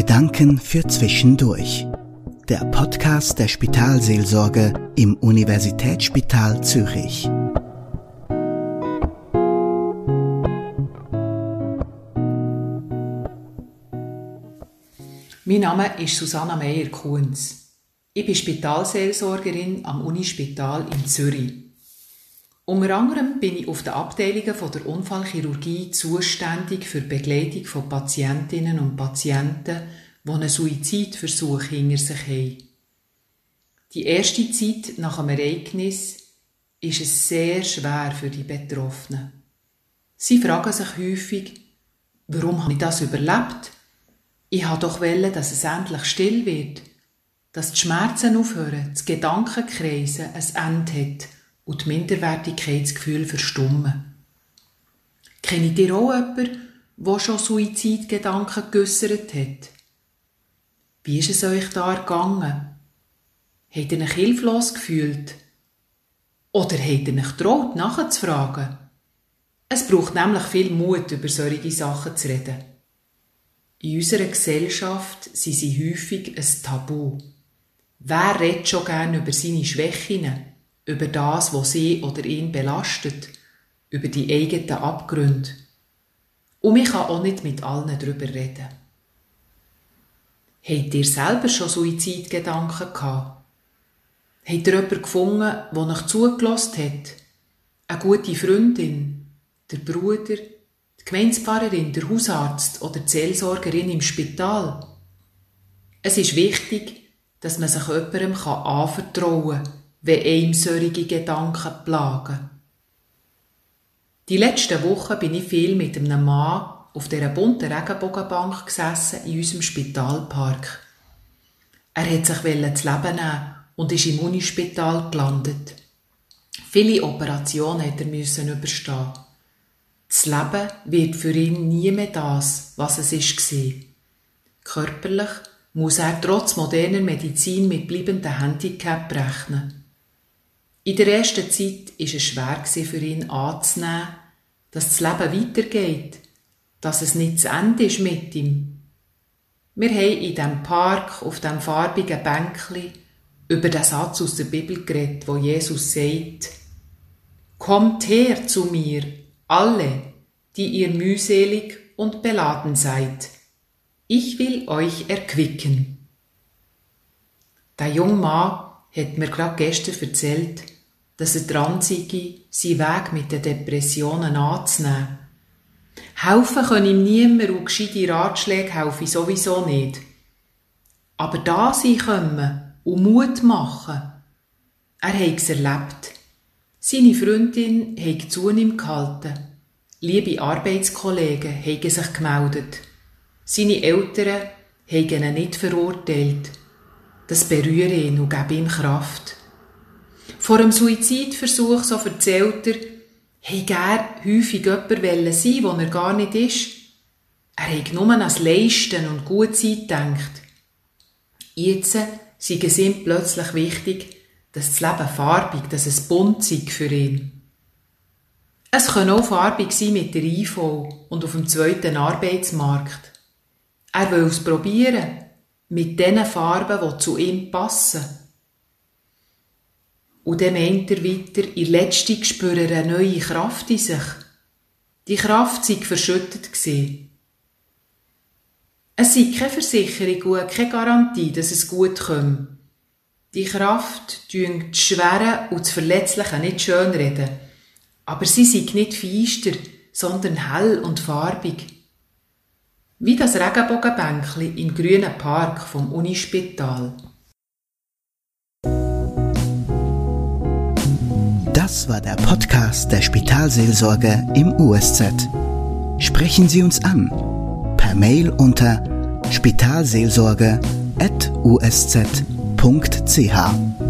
Gedanken für Zwischendurch. Der Podcast der Spitalseelsorge im Universitätsspital Zürich. Mein Name ist Susanna Meyer-Kuhns. Ich bin Spitalseelsorgerin am Unispital in Zürich. Unter anderem bin ich auf den Abteilungen der Unfallchirurgie zuständig für die Begleitung von Patientinnen und Patienten, die einen Suizidversuch hinter sich haben. Die erste Zeit nach dem Ereignis ist es sehr schwer für die Betroffenen. Sie fragen sich häufig, warum habe ich das überlebt? Ich habe doch wollen, dass es endlich still wird, dass die Schmerzen aufhören, das Gedankenkreisen ein Ende hat und die Minderwertigkeitsgefühl verstummen. Kennt ihr auch jemanden, der schon Suizidgedanken geäussert hat? Wie ist es euch da ergangen? Habt ihr euch hilflos gefühlt? Oder habt ihr euch getraut, nachzufragen? Es braucht nämlich viel Mut, über solche Sachen zu reden. In unserer Gesellschaft sind sie häufig ein Tabu. Wer redet schon gern über seine Schwächen? Über das, was sie oder ihn belastet, über die eigenen Abgründe. Und ich kann auch nicht mit allen darüber reden. Habt ihr selber schon Suizidgedanken gehabt? Habt ihr jemanden gefunden, der euch zugelassen hat? Eine gute Freundin, der Bruder, die Gemeindepfarrerin, der Hausarzt oder die Seelsorgerin im Spital? Es ist wichtig, dass man sich jemandem anvertrauen kann, wenn einem solche Gedanken plagen. Die letzten Wochen bin ich viel mit einem Mann auf dieser bunten Regenbogenbank gesessen in unserem Spitalpark. Er hat sich das Leben nehmen und ist im Unispital gelandet. Viele Operationen hat er müssen überstehen. Das Leben wird für ihn nie mehr das, was es ist Körperlich muss er trotz moderner Medizin mit bleibenden Handicap rechnen. In der ersten Zeit war es schwer für ihn anzunehmen, dass das Leben weitergeht, dass es nicht zu Ende ist mit ihm. Wir haben in diesem Park, auf dem farbigen Bänkli, über den Satz aus der Bibel geredet, wo Jesus sagt, Kommt her zu mir, alle, die ihr mühselig und beladen seid. Ich will euch erquicken. Der junge Mann hat mir gerade gestern erzählt, dass er dran sei, seinen Weg mit den Depressionen anzunehmen. Helfen können ihm niemand und gescheite Ratschläge helfen sowieso nicht. Aber da sein können und Mut machen. Er hat es erlebt. Seine Freundin hat zu ihm gehalten. Liebe Arbeitskollegen haben sich gemeldet. Seine Eltern haben ihn nicht verurteilt. Das berührt ihn und gibt ihm Kraft. Vor einem Suizidversuch, so erzählt er, hätte er häufig jemand sein wo er gar nicht ist. Er hat nur an das Leisten und gut sein gedacht. Jetzt sei es ihm plötzlich wichtig, dass das Leben farbig, dass es bunt sei für ihn. Es kann auch farbig sein mit der IV und auf dem zweiten Arbeitsmarkt. Er will es probieren, mit den Farben, die zu ihm passen. Und dann meint er weiter, in letzter spüre eine neue Kraft in sich. Die Kraft sei verschüttet gewesen. Es sei keine Versicherung und keine Garantie, dass es gut kommt. Die Kraft tun das Schwere und das Verletzliche nicht schönreden. Aber sie sei nicht feister, sondern hell und farbig. Wie das Regenbogenbänkli im grünen Park vom Unispital. Das war der Podcast der Spitalseelsorge im USZ. Sprechen Sie uns an per Mail unter spitalseelsorge.usz.ch.